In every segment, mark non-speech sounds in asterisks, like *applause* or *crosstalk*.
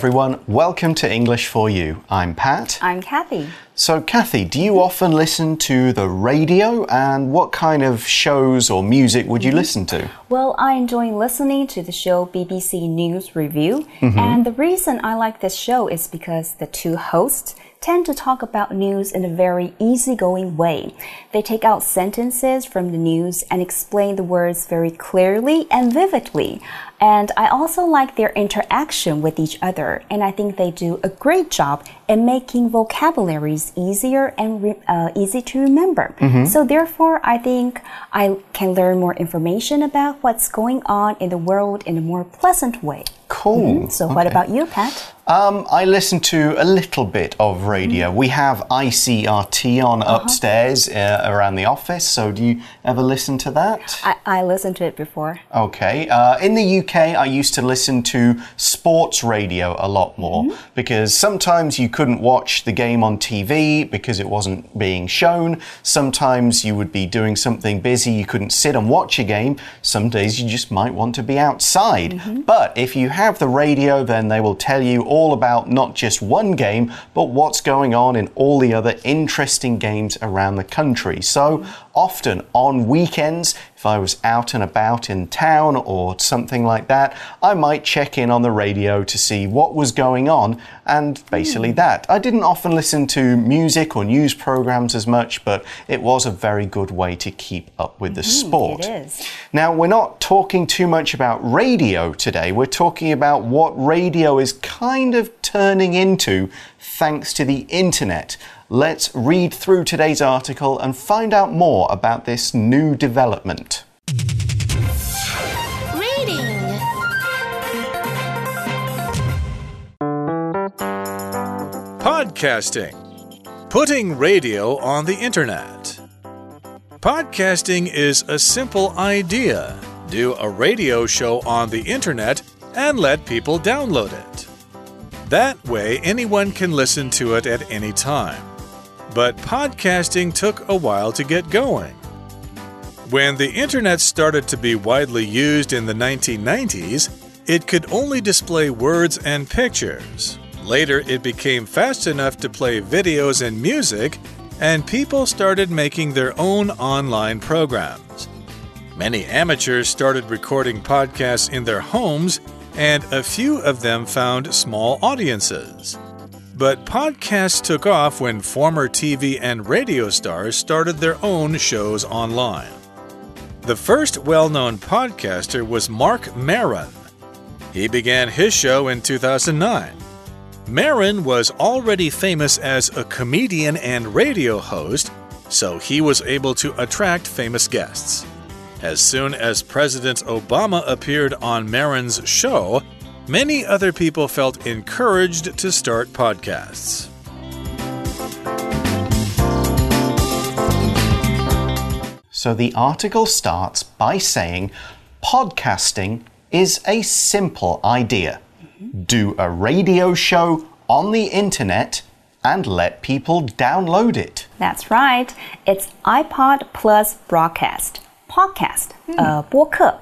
Hi everyone, welcome to English for You. I'm Pat. I'm Kathy. So, Kathy, do you often listen to the radio and what kind of shows or music would you mm-hmm. listen to? Well, I enjoy listening to the show BBC News Review, mm-hmm. and the reason I like this show is because the two hosts tend to talk about news in a very easygoing way. They take out sentences from the news and explain the words very clearly and vividly. And I also like their interaction with each other, and I think they do a great job in making vocabularies easier and re- uh, easy to remember. So, therefore, I think I can learn more information about what's going on in the world in a more pleasant way. Cool. So, what about you, Pat? Um, I listen to a little bit of radio. We have ICRT on upstairs uh, around the office, so do you ever listen to that? I, I listened to it before. Okay. Uh, in the UK, I used to listen to sports radio a lot more because sometimes you couldn't watch the game on TV because it wasn't being shown. Sometimes you would be doing something busy, you couldn't sit and watch a game. Some days you just might want to be outside. But if you have the radio, then they will tell you all about not just one game, but what's going on in all the other interesting games around the country. So often on weekends, if I was out and about in town or something like that, I might check in on the radio to see what was going on and basically hmm. that. I didn't often listen to music or news programs as much, but it was a very good way to keep up with the mm-hmm, sport. It is. Now, we're not talking too much about radio today. We're talking about what radio is kind of turning into thanks to the internet. Let's read through today's article and find out more about this new development. Reading. Podcasting. Putting radio on the internet. Podcasting is a simple idea. Do a radio show on the internet and let people download it. That way, anyone can listen to it at any time. But podcasting took a while to get going. When the internet started to be widely used in the 1990s, it could only display words and pictures. Later, it became fast enough to play videos and music, and people started making their own online programs. Many amateurs started recording podcasts in their homes, and a few of them found small audiences. But podcasts took off when former TV and radio stars started their own shows online. The first well known podcaster was Marc Maron. He began his show in 2009. Maron was already famous as a comedian and radio host, so he was able to attract famous guests. As soon as President Obama appeared on Maron's show, many other people felt encouraged to start podcasts. So the article starts by saying podcasting is a simple idea. Do a radio show on the internet and let people download it. That's right. It's iPod plus broadcast. Podcast, uh, 播客.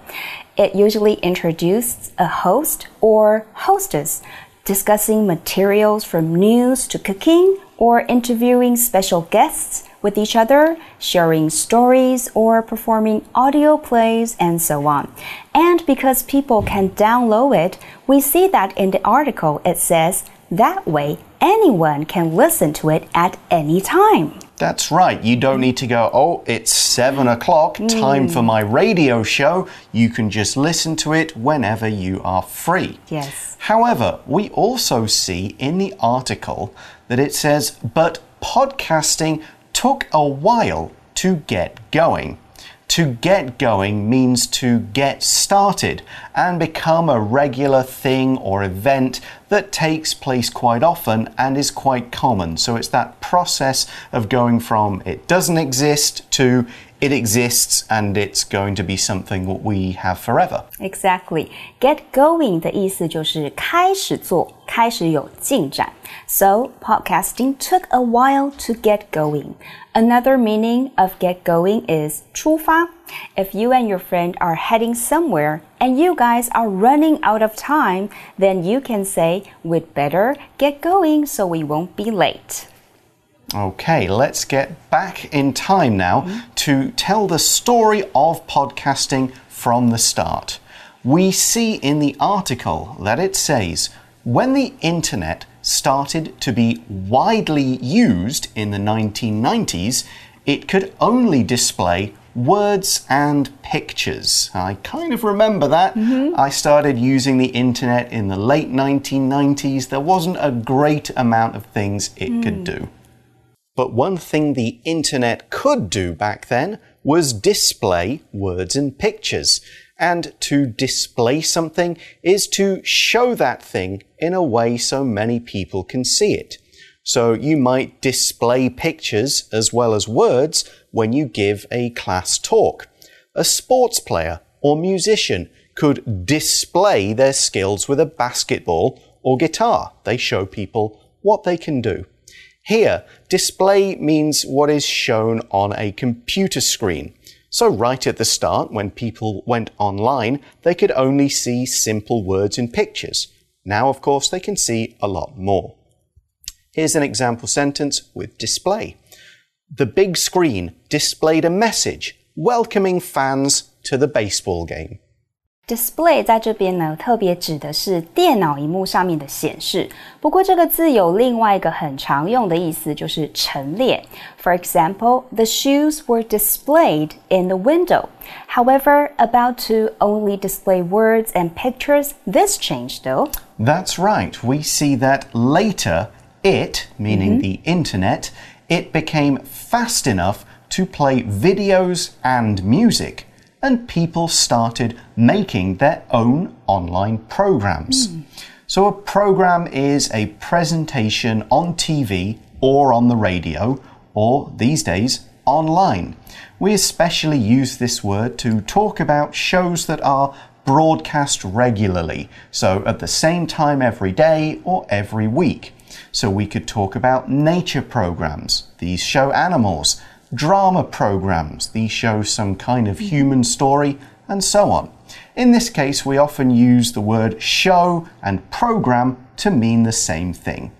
It usually introduces a host or hostess discussing materials from news to cooking or interviewing special guests with each other, sharing stories or performing audio plays and so on. And because people can download it, we see that in the article it says that way anyone can listen to it at any time. That's right. You don't need to go, oh, it's seven mm. o'clock, time for mm. my radio show. You can just listen to it whenever you are free. Yes. However, we also see in the article that it says, but podcasting took a while to get going. To get going means to get started and become a regular thing or event that takes place quite often and is quite common. So it's that process of going from it doesn't exist to it exists and it's going to be something that we have forever. Exactly. Get going 的意思就是开始做，开始有进展。So podcasting took a while to get going. Another meaning of get going is 出发。 If you and your friend are heading somewhere and you guys are running out of time, then you can say, We'd better get going so we won't be late. Okay, let's get back in time now mm -hmm. to tell the story of podcasting from the start. We see in the article that it says when the internet started to be widely used in the 1990s, it could only display words and pictures. I kind of remember that. Mm -hmm. I started using the internet in the late 1990s. There wasn't a great amount of things it mm. could do. But one thing the internet could do back then was display words and pictures. And to display something is to show that thing in a way so many people can see it. So you might display pictures as well as words when you give a class talk. A sports player or musician could display their skills with a basketball or guitar. They show people what they can do. Here, display means what is shown on a computer screen. So right at the start, when people went online, they could only see simple words and pictures. Now, of course, they can see a lot more. Here's an example sentence with display. The big screen displayed a message welcoming fans to the baseball game. Display 在这边呢，特别指的是电脑荧幕上面的显示。不过这个字有另外一个很常用的意思，就是陈列。For example, the shoes were displayed in the window. However, about to only display words and pictures, this changed though. That's right. We see that later, it, meaning mm -hmm. the internet, it became fast enough to play videos and music and people started making their own online programs. Mm. So, a program is a presentation on TV or on the radio, or these days, online. We especially use this word to talk about shows that are broadcast regularly, so at the same time every day or every week. So, we could talk about nature programs, these show animals drama programs. These show some kind of human mm-hmm. story and so on. In this case, we often use the word show and program to mean the same thing.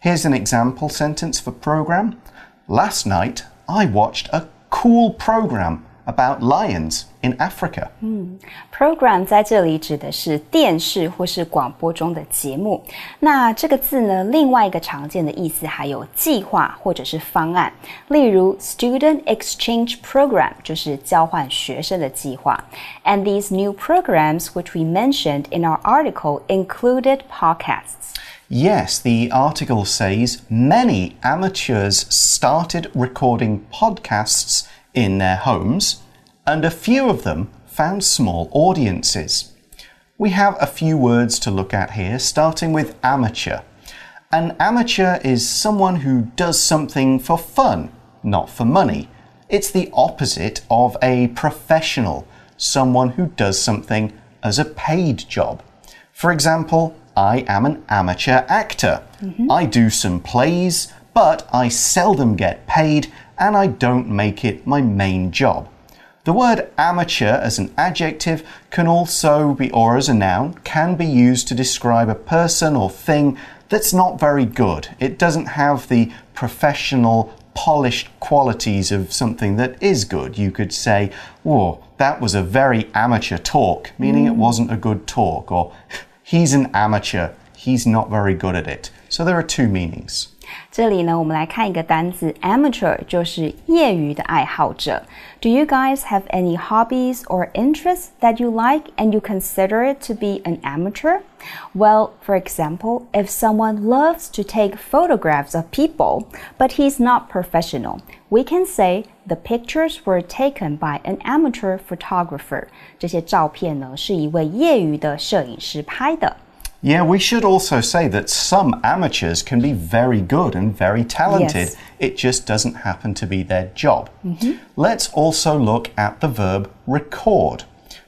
Here's an example sentence for program. Last night, I watched a cool program about lions in Africa. 嗯，program 在这里指的是电视或是广播中的节目。那这个字呢，另外一个常见的意思还有计划或者是方案。例如，student exchange program 就是交换学生的计划。And these new programs, which we mentioned in our article, included podcasts. Yes, the article says many amateurs started recording podcasts in their homes, and a few of them found small audiences. We have a few words to look at here, starting with amateur. An amateur is someone who does something for fun, not for money. It's the opposite of a professional, someone who does something as a paid job. For example, I am an amateur actor. Mm -hmm. I do some plays, but I seldom get paid and I don't make it my main job. The word amateur as an adjective can also be, or as a noun, can be used to describe a person or thing that's not very good. It doesn't have the professional, polished qualities of something that is good. You could say, Whoa, that was a very amateur talk, meaning mm. it wasn't a good talk, or *laughs* he's an amateur, he's not very good at it. So there are two meanings. 这里呢，我们来看一个单词，amateur 就是业余的爱好者。Do you guys have any hobbies or interests that you like and you consider it to be an amateur? Well, for example, if someone loves to take photographs of people, but he's not professional, we can say the pictures were taken by an amateur photographer. 这些照片呢，是一位业余的摄影师拍的。 Yeah, we should also say that some amateurs can be very good and very talented. Yes. It just doesn't happen to be their job. Mm -hmm. Let's also look at the verb record.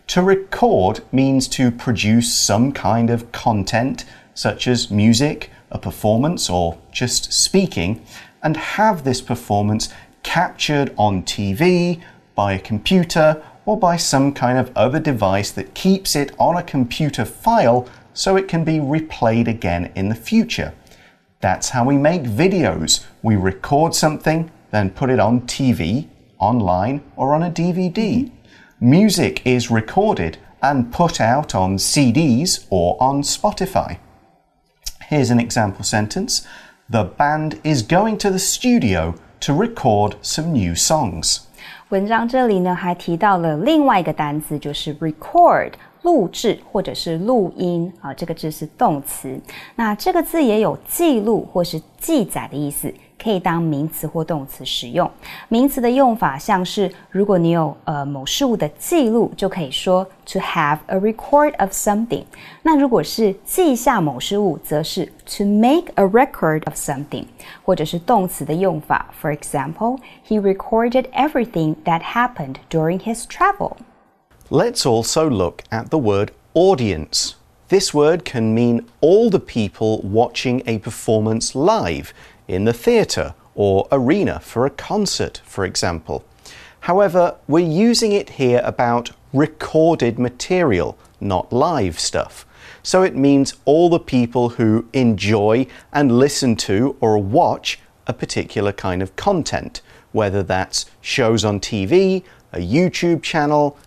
To record means to produce some kind of content, such as music, a performance, or just speaking, and have this performance captured on TV, by a computer, or by some kind of other device that keeps it on a computer file so it can be replayed again in the future. That's how we make videos. We record something, then put it on TV, online, or on a DVD. Music is recorded and put out on CDs or on Spotify. Here's an example sentence The band is going to the studio to record some new songs. 文章这里呢还提到了另外一个单词，就是 record。 录制或者是录音啊，这个字是动词。那这个字也有记录或是记载的意思。可以当名词或动词使用。名词的用法像是，如果你有呃某事物的记录，就可以说 to have a record of something。那如果是记下某事物，则是 to make a record of something。或者是动词的用法，for example, he recorded everything that happened during his travel. Let's also look at the word audience. This word can mean all the people watching a performance live in the theatre or arena for a concert, for example. However, we're using it here about recorded material, not live stuff. So it means all the people who enjoy and listen to or watch a particular kind of content, whether that's shows on TV, a YouTube channel,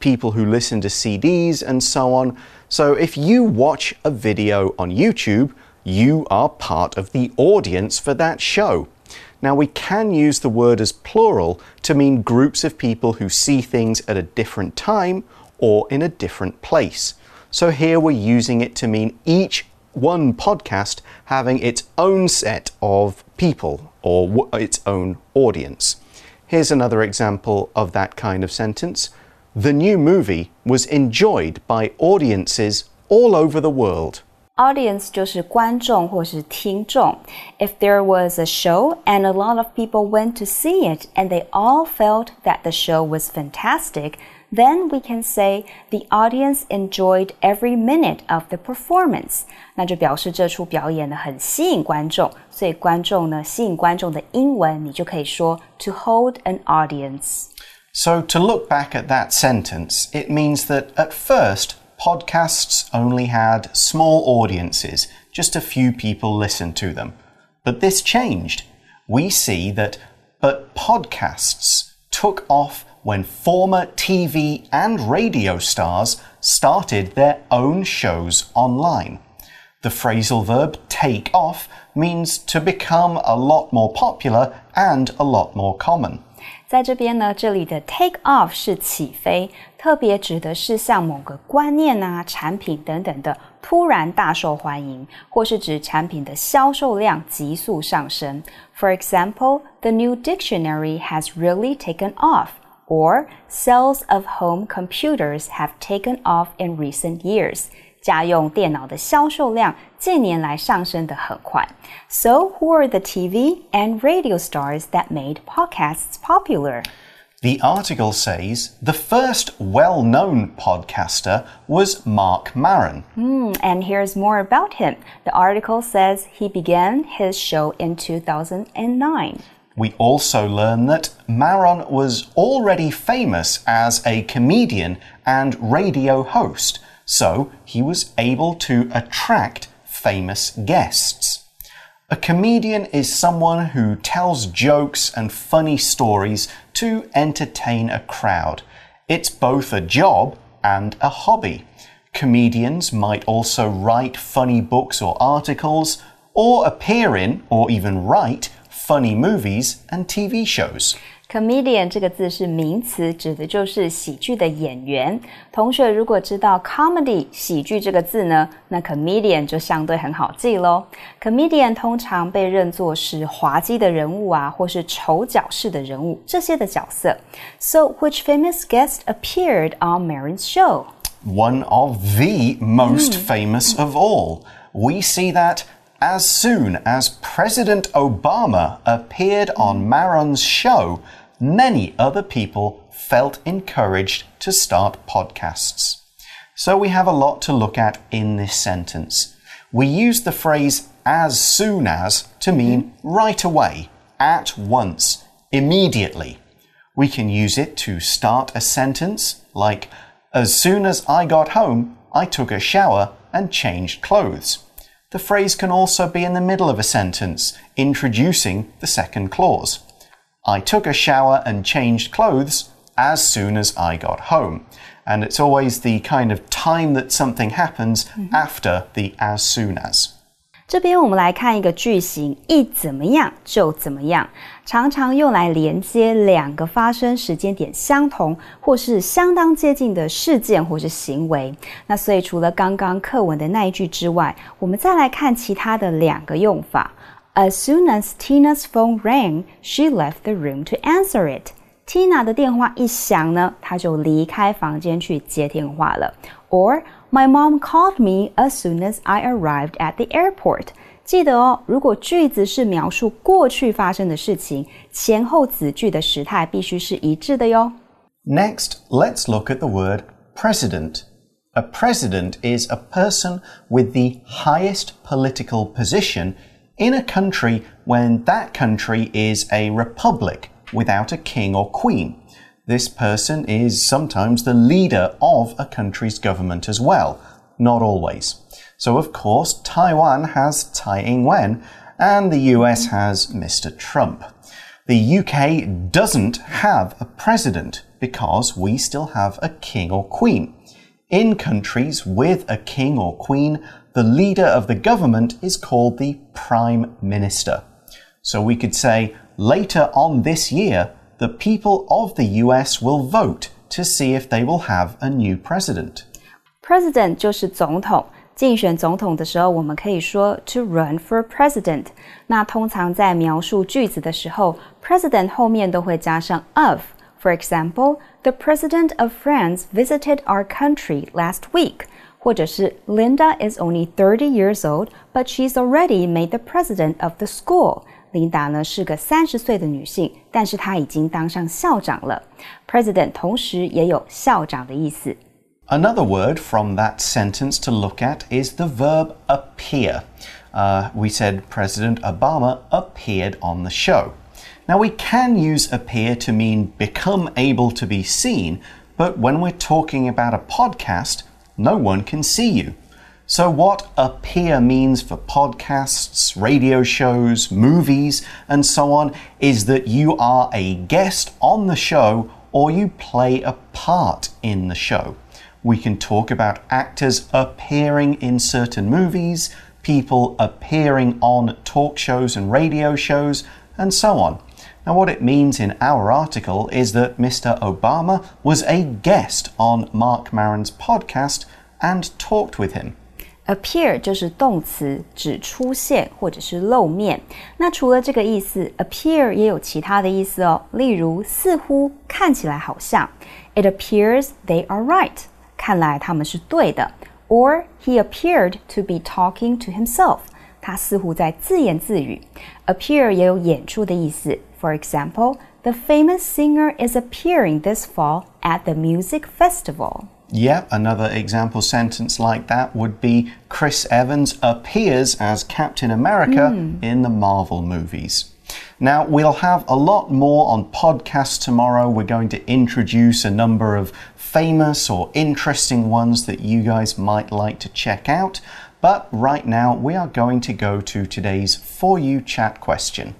people who listen to CDs, and so on. So if you watch a video on YouTube, you are part of the audience for that show. Now, we can use the word as plural to mean groups of people who see things at a different time or in a different place. So here we're using it to mean each one podcast having its own set of people or its own audience. Here's another example of that kind of sentence The new movie was enjoyed by audiences all over the world. Audience 就是观众或是听众。If there was a show and a lot of people went to see it and they all felt that the show was fantastic, then we can say the audience enjoyed every minute of the performance. 那就表示这出表演呢很吸引观众，所以观众呢吸引观众的英文你就可以说 to hold an audience. So to look back at that sentence, it means that at first podcasts only had small audiences, just a few people listened to them. But this changed. We see that, but podcasts took off when former TV and radio stars started their own shows online. The phrasal verb take off means to become a lot more popular and a lot more common. 在这边呢，这里的 take off 是起飞，特别指的是像某个观念啊、产品等等的突然大受欢迎，或是指产品的销售量急速上升。For example, the new dictionary has really taken off. Or sales of home computers have taken off in recent years. 家用电脑的销售量 近年来上升的很快。So who are the TV and radio stars that made podcasts popular? The article says the first well known podcaster was Marc Maron. Mm, and here's more about him. The article says he began his show in 2009. We also learn that Maron was already famous as a comedian and radio host, so he was able to attract famous guests. A comedian is someone who tells jokes and funny stories to entertain a crowd. It's both a job and a hobby. Comedians might also write funny books or articles, or appear in, or even write, funny movies and TV shows comedian 这个字是名词，指的就是喜剧的演员。同学如果知道 comedy 喜剧这个字呢，那 comedian 就相对很好记喽。comedian 通常被认作是滑稽的人物啊，或是丑角式的人物这些的角色。So which famous guest appeared on Maron's show? One of the most hmm. famous of all. We see that as soon as President Obama appeared on Maron's show, many other people felt encouraged to start podcasts. So we have a lot to look at in this sentence. We use the phrase as soon as to mean right away, at once, immediately. We can use it to start a sentence like, As soon as I got home, I took a shower and changed clothes. The phrase can also be in the middle of a sentence, introducing the second clause. I took a shower and changed clothes as soon as I got home. And it's always the kind of time that something happens mm-hmm. after the as soon as. 这边我们来看一个句型，一怎么样就怎么样，常常用来连接两个发生时间点相同或是相当接近的事件或是行为。那所以除了刚刚课文的那一句之外，我们再来看其他的两个用法。As soon as Tina's phone rang, she left the room to answer it. Tina 的电话一响呢，她就离开房间去接电话了。Or My mom called me as soon as I arrived at the airport. 记得哦，如果句子是描述过去发生的事情，前后子句的时态必须是一致的哟。Next, let's look at the word president. A president is a person with the highest political position in a country when that country is a republic without a king or queen. This person is sometimes the leader of a country's government as well, not always. So, of course, Taiwan has Tsai Ing wen, and the US has Mr. Trump. The UK doesn't have a president because we still have a king or queen. In countries with a king or queen, the leader of the government is called the Prime Minister. So we could say later on this year, the people of the US will vote to see if they will have a new president. President 就是总统。竞选总统的时候，我们可以说 to run for president。那通常在描述句子的时候，president 后面都会加上 of。For example, the president of France visited our country last week. 或者是 Linda is only thirty years old, but she's already made the president of the school. 琳达呢是个三十岁的女性，但是她已经当上校长了。President 同时也有校长的意思。Another word from that sentence to look at is the verb appear. Uh, we said President Obama appeared on the show. Now, we can use appear to mean become able to be seen, but when we're talking about a podcast, no one can see you. So, what appear means for podcasts, radio shows, movies, and so on is that you are a guest on the show or you play a part in the show. We can talk about actors appearing in certain movies, people appearing on talk shows and radio shows, and so on. Now, what it means in our article is that Mr. Obama was a guest on Marc Maron's podcast and talked with him appear 就是动词，指出现或者是露面。那除了这个意思，appear 也有其他的意思哦，例如似乎、看起来好像。It appears they are right，看来他们是对的。Or he appeared to be talking to himself，他似乎在自言自语。Appear 也有演出的意思。For example, the famous singer is appearing this fall at the music festival. Yep, another example sentence like that would be Chris Evans appears as Captain America mm. in the Marvel movies. Now, we'll have a lot more on podcasts tomorrow. We're going to introduce a number of famous or interesting ones that you guys might like to check out. But right now, we are going to go to today's For You chat question.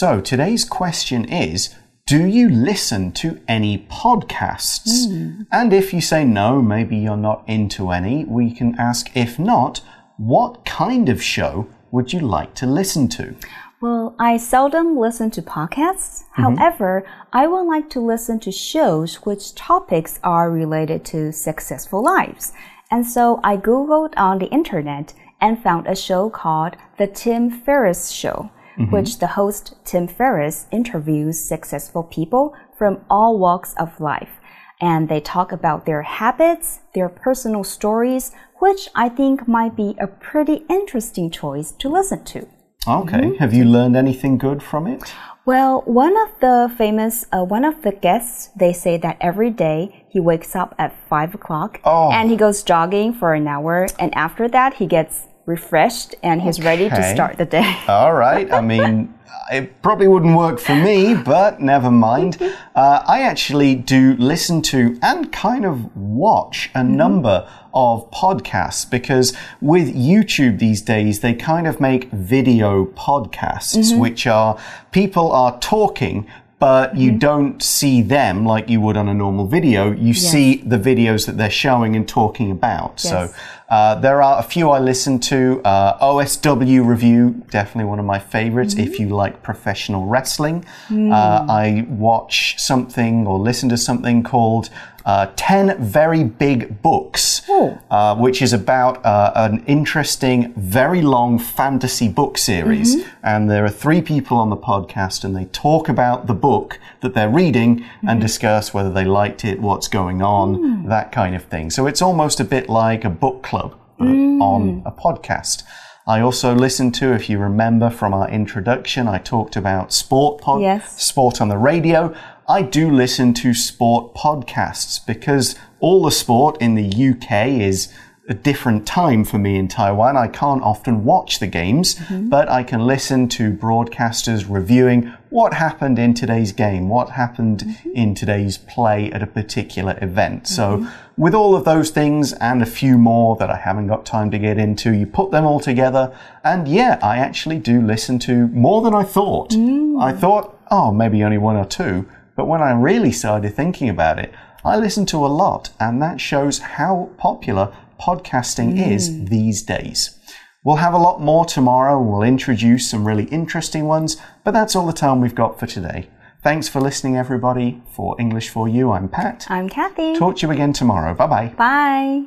So today's question is Do you listen to any podcasts? Mm. And if you say no, maybe you're not into any, we can ask if not, what kind of show would you like to listen to? Well, I seldom listen to podcasts. Mm -hmm. However, I would like to listen to shows which topics are related to successful lives. And so I Googled on the internet and found a show called The Tim Ferriss Show mm -hmm. which the host Tim Ferriss interviews successful people from all walks of life. And they talk about their habits, their personal stories, which I think might be a pretty interesting choice to listen to. Okay. Have you learned anything good from it? Well, one of the famous, uh, one of the guests, they say that every day he wakes up at five o'clock Oh. and he goes jogging for an hour, and after that he gets refreshed and he's ready to start the day. *laughs* All right. I mean, it probably wouldn't work for me, but never mind. *laughs* Uh, I actually do listen to and kind of watch a number of podcasts because with YouTube these days, they kind of make video podcasts, which are people are talking. But you don't see them like you would on a normal video. You see the videos that they're showing and talking about. So uh, there are a few I listen to. Uh, OSW Review, definitely one of my favorites if you like professional wrestling. Uh, I watch something or listen to something called uh, 10 Very Big Books, uh, which is about uh, an interesting, very long fantasy book series. And there are three people on the podcast and they talk about the book that they're reading and discuss whether they liked it, what's going on, that kind of thing. So it's almost a bit like a book club uh, on a podcast. I also listen to, if you remember from our introduction, I talked about sport pod, Yes. sport on the radio. I do listen to sport podcasts because all the sport in the UK is a different time for me in Taiwan. I can't often watch the games, mm-hmm. but I can listen to broadcasters reviewing what happened in today's game, what happened mm-hmm. in today's play at a particular event. So, mm-hmm. with all of those things and a few more that I haven't got time to get into, you put them all together, and yeah, I actually do listen to more than I thought. Mm. I thought, oh, maybe only one or two, but when I really started thinking about it, I listen to a lot, and that shows how popular podcasting is hmm. these days. We'll have a lot more tomorrow. We'll introduce some really interesting ones, but that's all the time we've got for today. Thanks for listening, everybody. For English for You, I'm Pat. I'm Kathy. Talk to you again tomorrow. Bye bye. Bye.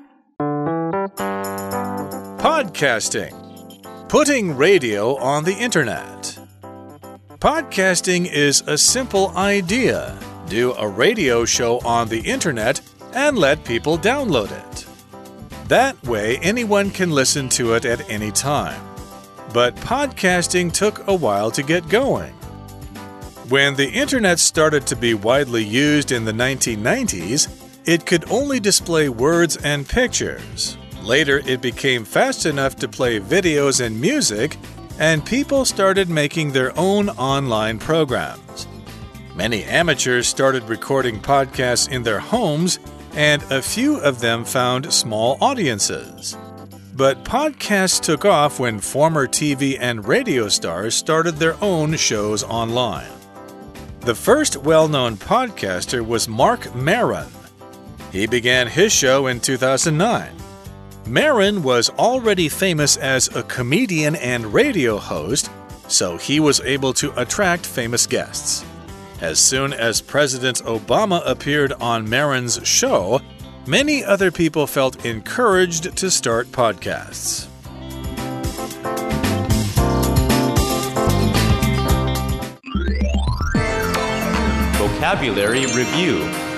Podcasting. Putting radio on the internet. Podcasting is a simple idea. Do a radio show on the internet and let people download it. That way, anyone can listen to it at any time. But podcasting took a while to get going. When the internet started to be widely used in the 1990s, it could only display words and pictures. Later, it became fast enough to play videos and music, and people started making their own online programs. Many amateurs started recording podcasts in their homes, and a few of them found small audiences. But podcasts took off when former TV and radio stars started their own shows online. The first well known podcaster was Marc Maron. He began his show in 2009. Maron was already famous as a comedian and radio host, so he was able to attract famous guests. As soon as President Obama appeared on Maron's show, many other people felt encouraged to start podcasts. Vocabulary Review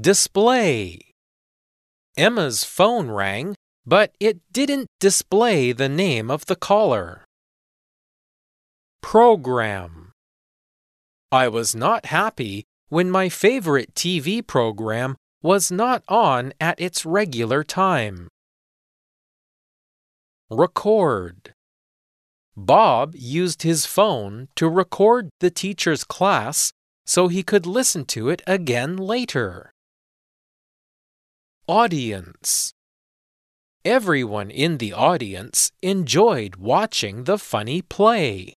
Display. Emma's phone rang, but it didn't display the name of the caller. Program. I was not happy when my favorite TV program was not on at its regular time. Record. Bob used his phone to record the teacher's class so he could listen to it again later. Audience Everyone in the audience enjoyed watching the funny play.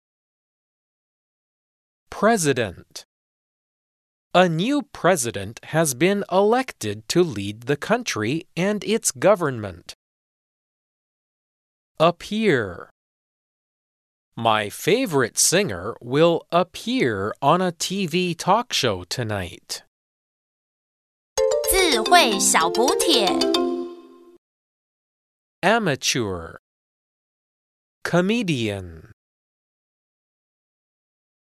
President A new president has been elected to lead the country and its government. Appear My favorite singer will appear on a TV talk show tonight. 智慧小补帖。Amateur Comedian